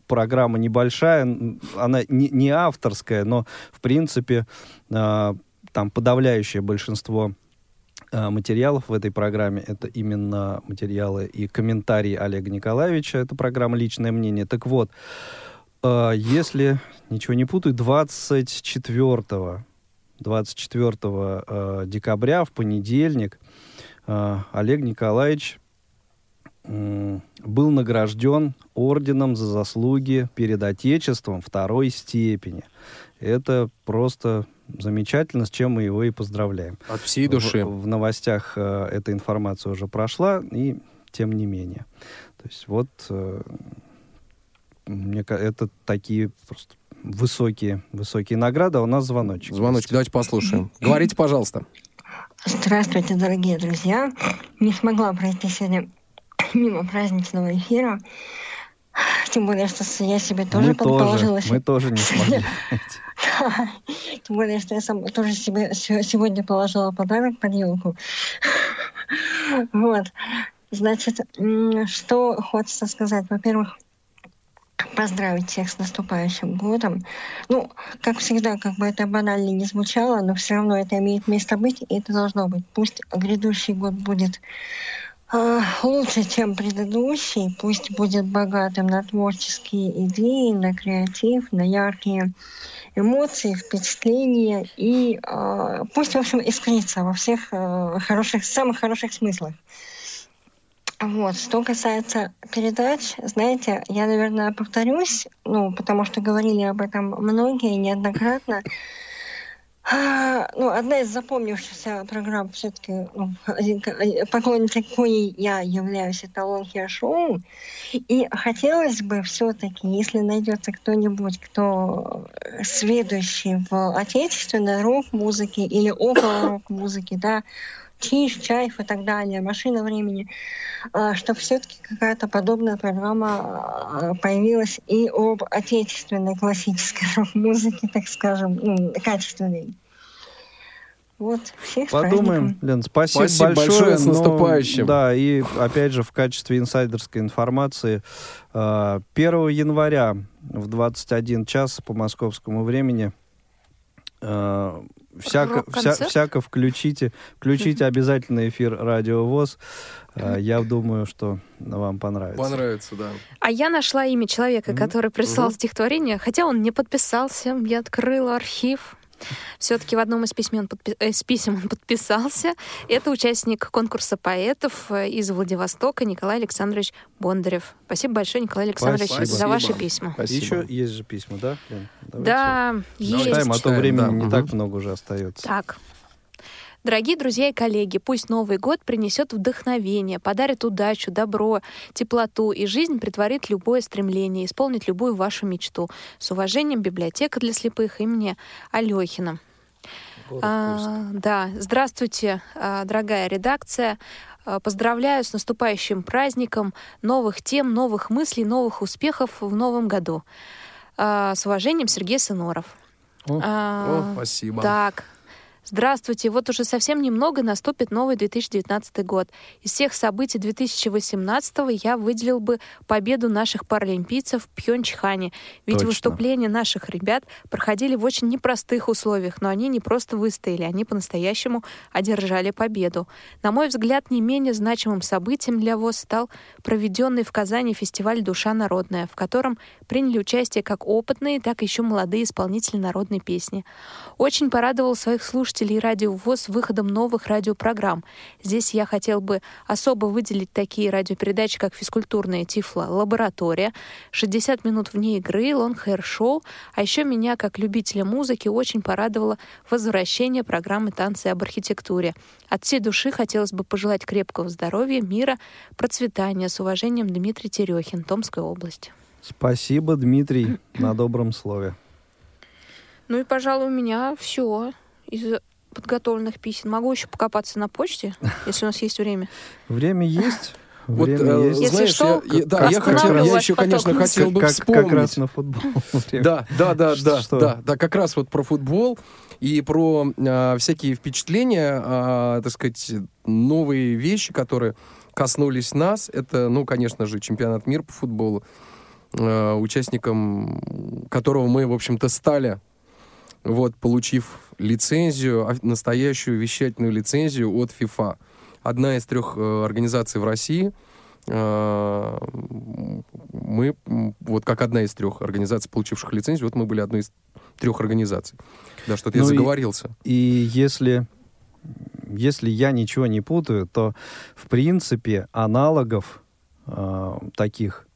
программа небольшая, она не, не авторская, но, в принципе, а, там подавляющее большинство а, материалов в этой программе это именно материалы и комментарии Олега Николаевича. Это программа «Личное мнение». Так вот, а, если ничего не путаю, 24 24 э, декабря в понедельник э, Олег Николаевич был награжден орденом за заслуги перед Отечеством второй степени. Это просто замечательно, с чем мы его и поздравляем. От всей души. В, в новостях э, эта информация уже прошла, и тем не менее. То есть вот э, мне это такие просто высокие, высокие награды, а у нас звоночек. Звоночек, давайте послушаем. Говорите, пожалуйста. Здравствуйте, дорогие друзья. Не смогла пройти сегодня мимо праздничного эфира. Тем более, что я себе тоже мы предположила... тоже, мы тоже не смогли. Тем более, что я сам тоже себе се- сегодня положила подарок под елку. Вот. Значит, что хочется сказать? Во-первых, поздравить всех с наступающим годом. Ну, как всегда, как бы это банально не звучало, но все равно это имеет место быть, и это должно быть. Пусть грядущий год будет лучше, чем предыдущий, пусть будет богатым на творческие идеи, на креатив, на яркие эмоции, впечатления, и а, пусть, в общем, искрится во всех а, хороших, самых хороших смыслах. Вот. Что касается передач, знаете, я, наверное, повторюсь, ну, потому что говорили об этом многие неоднократно. А, ну, одна из запомнившихся программ все-таки, ну, поклонницей коей я являюсь, это Hair Show. И хотелось бы все-таки, если найдется кто-нибудь, кто сведущий в отечественной рок-музыке или около рок-музыки, да, Чиж, Чайф и так далее, Машина времени, а, что все-таки какая-то подобная программа а, появилась и об отечественной классической рок-музыке, так скажем, ну, качественной. Вот, всех Подумаем. Лен, спасибо, Спасибо большое. большое, с но, наступающим. Да, и опять же в качестве инсайдерской информации, э, 1 января в 21 час по московскому времени всяко, вся- всяко включите, включите обязательно эфир Радио ВОЗ. Э, Я думаю, что вам понравится. Понравится, да. А я нашла имя человека, который прислал стихотворение, хотя он не подписался. Я открыла архив. Все-таки в одном из, письмен подпи- э, из писем он подписался. Это участник конкурса поэтов э, из Владивостока Николай Александрович Бондарев. Спасибо большое, Николай Александрович, Спасибо. за ваши письма. Спасибо. Еще есть же письма, да? Давайте Да, есть. Читаем, а то времени да. не Мгм. так много уже остается. Так. Дорогие друзья и коллеги, пусть Новый год принесет вдохновение, подарит удачу, добро, теплоту, и жизнь притворит любое стремление, исполнит любую вашу мечту. С уважением, библиотека для слепых имени Алехина. А, да, здравствуйте, а, дорогая редакция. А, Поздравляю с наступающим праздником, новых тем, новых мыслей, новых успехов в новом году. А, С уважением, Сергей Сыноров. О, А, О, спасибо. так, здравствуйте. Вот уже совсем немного наступит новый 2019 год. Из всех событий 2018 я выделил бы победу наших паралимпийцев в Пхенчхане. Ведь Точно. выступления наших ребят проходили в очень непростых условиях, но они не просто выстояли, они по-настоящему одержали победу. На мой взгляд, не менее значимым событием для ВОЗ стал проведенный в Казани фестиваль «Душа народная», в котором приняли участие как опытные, так и еще молодые исполнители народной песни. Очень порадовал своих слушателей радио ВОЗ выходом новых радиопрограмм. Здесь я хотел бы особо выделить такие радиопередачи, как «Физкультурная Тифла Лаборатория», «60 минут вне игры», «Лонг Hair Шоу», а еще меня, как любителя музыки, очень порадовало возвращение программы «Танцы об архитектуре». От всей души хотелось бы пожелать крепкого здоровья, мира, процветания. С уважением, Дмитрий Терехин, Томская область. Спасибо, Дмитрий, на добром слове. Ну и, пожалуй, у меня все из подготовленных писем. Могу еще покопаться на почте, если у нас есть время. Время есть. Вот, Время э, есть. Если знаешь, что, я, я- да, я хотел, я еще, поток конечно, хотел бы как, вспомнить. как раз на футбол. Да, да, да, да, Что? да, да, как раз вот про футбол и про а, всякие впечатления, а, так сказать, новые вещи, которые коснулись нас. Это, ну, конечно же, чемпионат мира по футболу, а, участником которого мы, в общем-то, стали, вот, получив лицензию, а, настоящую вещательную лицензию от ФИФА. Одна из трех э, организаций в России. э, Мы, вот как одна из трех организаций, получивших лицензию, вот мы были одной из трех организаций. Да, что-то я Ну и- заговорился. И если, если я ничего не путаю, то, в принципе, аналогов э, таких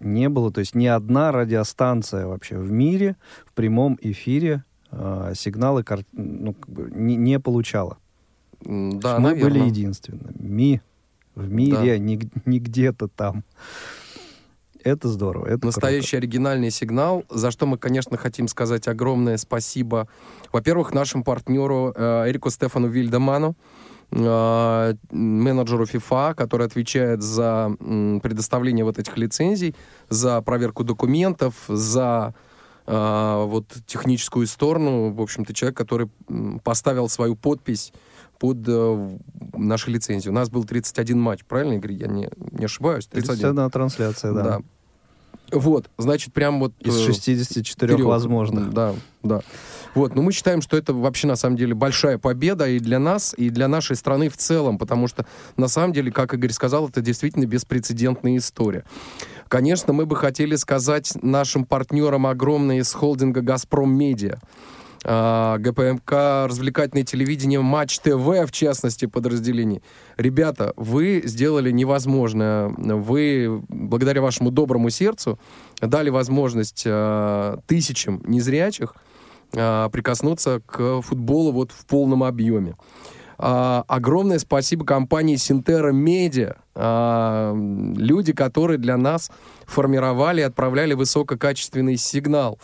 не было. То есть ни одна радиостанция вообще в мире в прямом эфире э, сигналы кар- ну, как бы не, не получала. Да, Мы наверное. были единственными в мире, не, г- не где-то там. Это здорово. Это Настоящий оригинальный сигнал, за что мы, конечно, хотим сказать огромное спасибо. Во-первых, нашему партнеру э, Эрику Стефану Вильдеману, э, менеджеру FIFA, который отвечает за м, предоставление вот этих лицензий, за проверку документов, за э, вот техническую сторону. В общем-то, человек, который поставил свою подпись под э, нашей лицензией. У нас был 31 матч, правильно, Игорь? Я не, не ошибаюсь? 31. 31 трансляция, да. Вот, значит, прям вот... Из э, 64 вперед. возможных. Да, да. Вот, но мы считаем, что это вообще на самом деле большая победа и для нас, и для нашей страны в целом, потому что на самом деле, как Игорь сказал, это действительно беспрецедентная история. Конечно, мы бы хотели сказать нашим партнерам огромное из холдинга «Газпром Медиа», а, ГПМК, развлекательное телевидение, Матч ТВ, в частности, подразделений. Ребята, вы сделали невозможное. Вы, благодаря вашему доброму сердцу, дали возможность а, тысячам незрячих а, прикоснуться к футболу вот в полном объеме. А, огромное спасибо компании Синтера Медиа. А, люди, которые для нас формировали и отправляли высококачественный сигнал.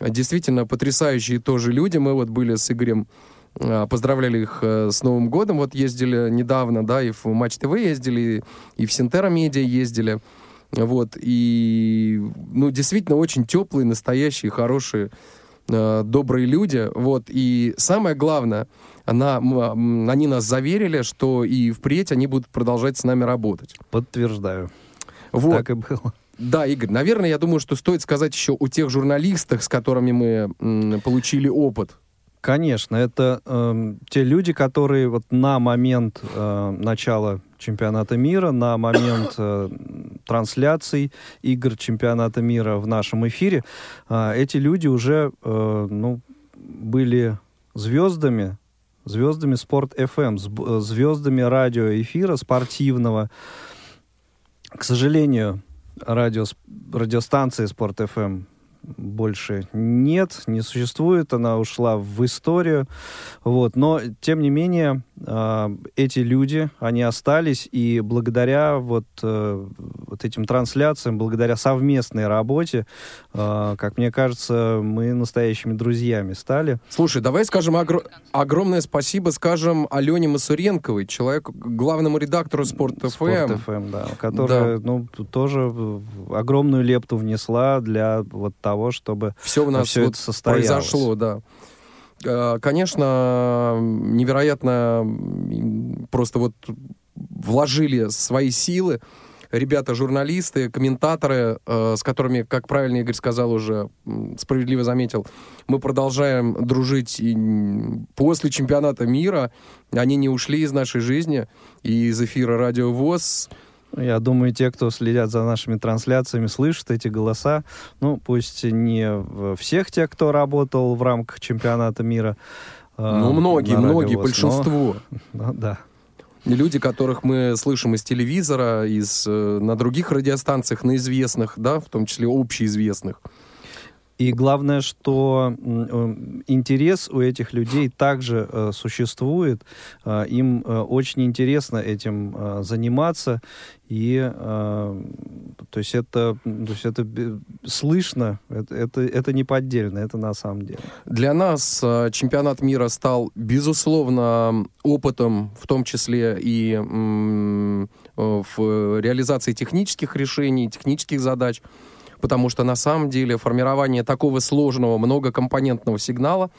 Действительно потрясающие тоже люди. Мы вот были с Игорем, а, поздравляли их э, с Новым годом. Вот ездили недавно, да, и в Матч ТВ ездили, и в Синтера Медиа ездили. Вот, и, ну, действительно, очень теплые, настоящие, хорошие, э, добрые люди. Вот, и самое главное, она, м, они нас заверили, что и впредь они будут продолжать с нами работать. Подтверждаю. Вот. Так и было. Да, Игорь, наверное, я думаю, что стоит сказать еще о тех журналистах, с которыми мы м, получили опыт. Конечно, это эм, те люди, которые вот на момент э, начала чемпионата мира, на момент э, трансляций игр чемпионата мира в нашем эфире, э, эти люди уже э, ну, были звездами, звездами Спорт FM, э, звездами радиоэфира спортивного. К сожалению, радио, радиостанции Спорт FM больше нет, не существует, она ушла в историю, вот, но, тем не менее, э, эти люди, они остались, и благодаря вот, э, вот этим трансляциям, благодаря совместной работе, э, как мне кажется, мы настоящими друзьями стали. Слушай, давай скажем огр- огромное спасибо, скажем, Алене Масуренковой, человеку, главному редактору Спорт ФМ. Спорт FM, да, которая, ну, тут тоже огромную лепту внесла для вот того, чтобы Все у нас всё вот это состоялось. произошло, да. Э, Конечно, невероятно просто вот вложили свои силы ребята, журналисты, комментаторы, э, с которыми, как правильно Игорь сказал уже, справедливо заметил, мы продолжаем дружить и после чемпионата мира. Они не ушли из нашей жизни и из эфира Радио ВОЗ. Я думаю, те, кто следят за нашими трансляциями, слышат эти голоса. Ну, пусть не всех тех, кто работал в рамках чемпионата мира. э, Ну, многие, многие, ВОС, но- большинство. ну, да. Люди, которых мы слышим из телевизора, из, э, на других радиостанциях, на известных, да, в том числе общеизвестных. И главное, что э, интерес у этих людей также э, существует. Э, им очень интересно этим заниматься. И то есть это, то есть это слышно, это, это, это не поддельно, это на самом деле. Для нас чемпионат мира стал, безусловно, опытом, в том числе и в реализации технических решений, технических задач, потому что на самом деле формирование такого сложного многокомпонентного сигнала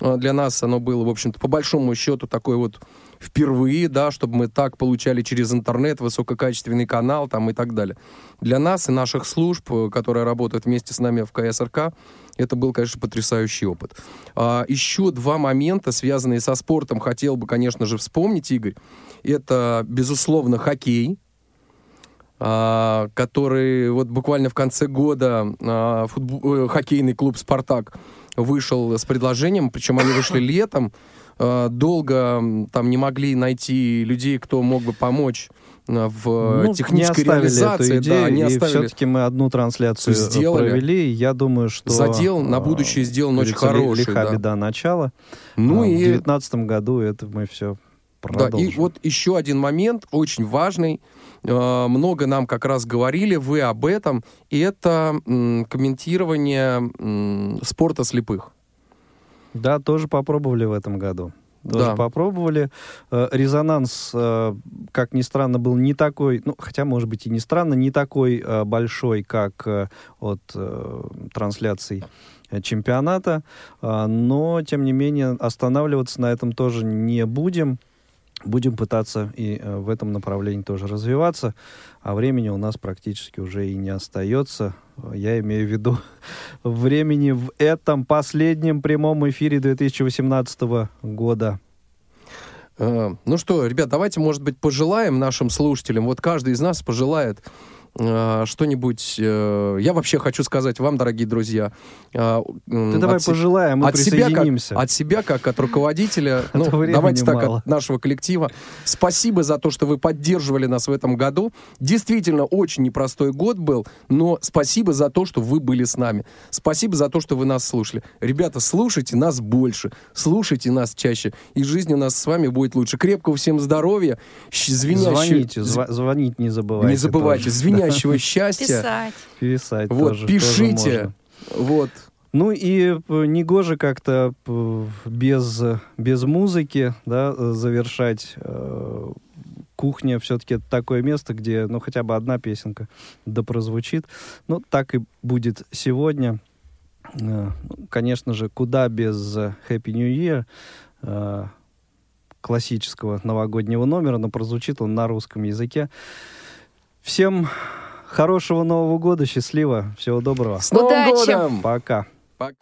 э, для нас оно было, в общем-то, по большому счету такой вот впервые, да, чтобы мы так получали через интернет высококачественный канал там и так далее. Для нас и наших служб, э, которые работают вместе с нами в КСРК, это был, конечно, потрясающий опыт. А, еще два момента, связанные со спортом, хотел бы, конечно же, вспомнить, Игорь. Это, безусловно, хоккей, который вот буквально в конце года а, футбо- э, хоккейный клуб «Спартак» вышел с предложением, причем они вышли летом, А, долго там не могли найти людей, кто мог бы помочь в Ну, технической не реализации. эту идею, да, не и оставили. все-таки мы одну трансляцию Сделали. провели. Я думаю, что... Задел на а, будущее сделан очень хороший, Лиха да. беда начала. Ну А и В девятнадцатом году это мы все Да, продолжим. и вот еще один момент, очень важный. Э, Много нам как раз говорили, вы об этом. И это комментирование спорта слепых. Да, тоже попробовали в этом году. Тоже Да. попробовали. Э, Резонанс, э, как ни странно, был не такой, ну, хотя, может быть, и не странно, не такой большой, как от трансляций чемпионата, но, тем не менее, останавливаться на этом тоже не будем. Будем пытаться и э, в этом направлении тоже развиваться, а времени у нас практически уже и не остается. Я имею в виду времени в этом последнем прямом эфире 2018 года. Э, Ну что, ребят, давайте, может быть, пожелаем нашим слушателям. Вот каждый из нас пожелает э, что-нибудь. э, Я вообще хочу сказать вам, дорогие друзья. э, Ты давай от пожелаем, мы от себя, как, присоединимся. от себя, как от руководителя, А ну, давайте так, мало. от нашего коллектива. Спасибо за то, что вы поддерживали нас в этом году. Действительно, очень непростой год был, но спасибо за то, что вы были с нами. Спасибо за то, что вы нас слушали. Ребята, слушайте нас больше, слушайте нас чаще, и жизнь у нас с вами будет лучше. Крепкого всем здоровья, звенящего... Звоните, зва- звонить не забывайте. Не забывайте, тоже. звенящего счастья. Писать. Писать Вот, тоже, тоже пишите. можно. Вот. Ну и э, негоже как-то э, без, без музыки да, э, завершать. Кухня все-таки это такое место, где ну хотя бы одна песенка да прозвучит. Ну, так и будет сегодня. Конечно же, куда без Happy New Year классического новогоднего номера, но прозвучит он на русском языке. Всем хорошего Нового года, счастливо, всего доброго. С Новым Удачи! годом! Пока. Пока.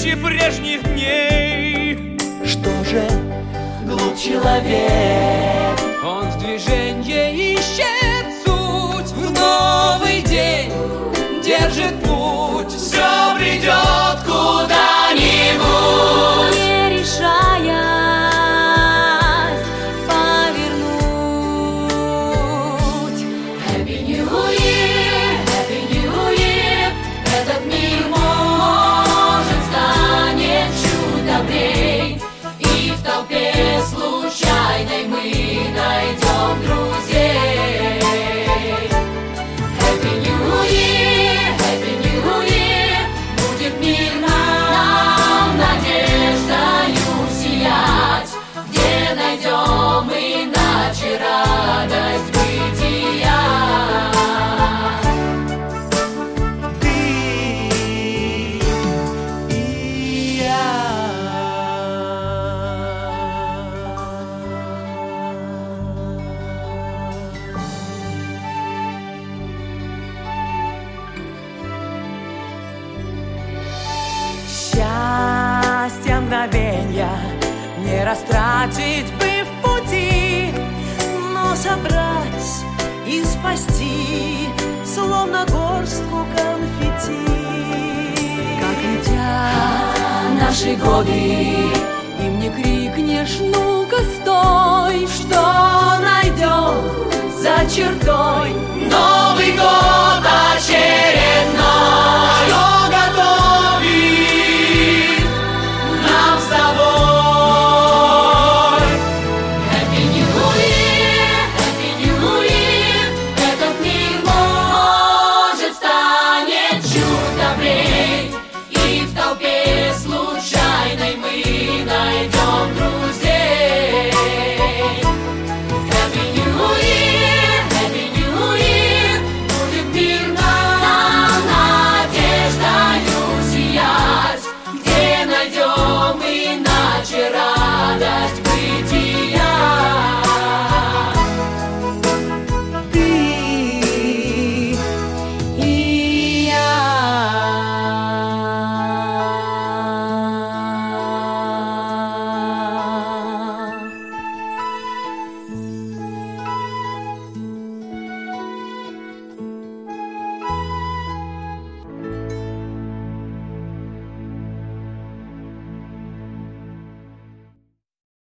Кострище прежних дней. Что же, глуп человек, он в движении Растратить бы в пути, но собрать и спасти, словно горстку конфетти. Как летят наши годы, им не крикнешь, ну-ка стой, что найдем за чертой, но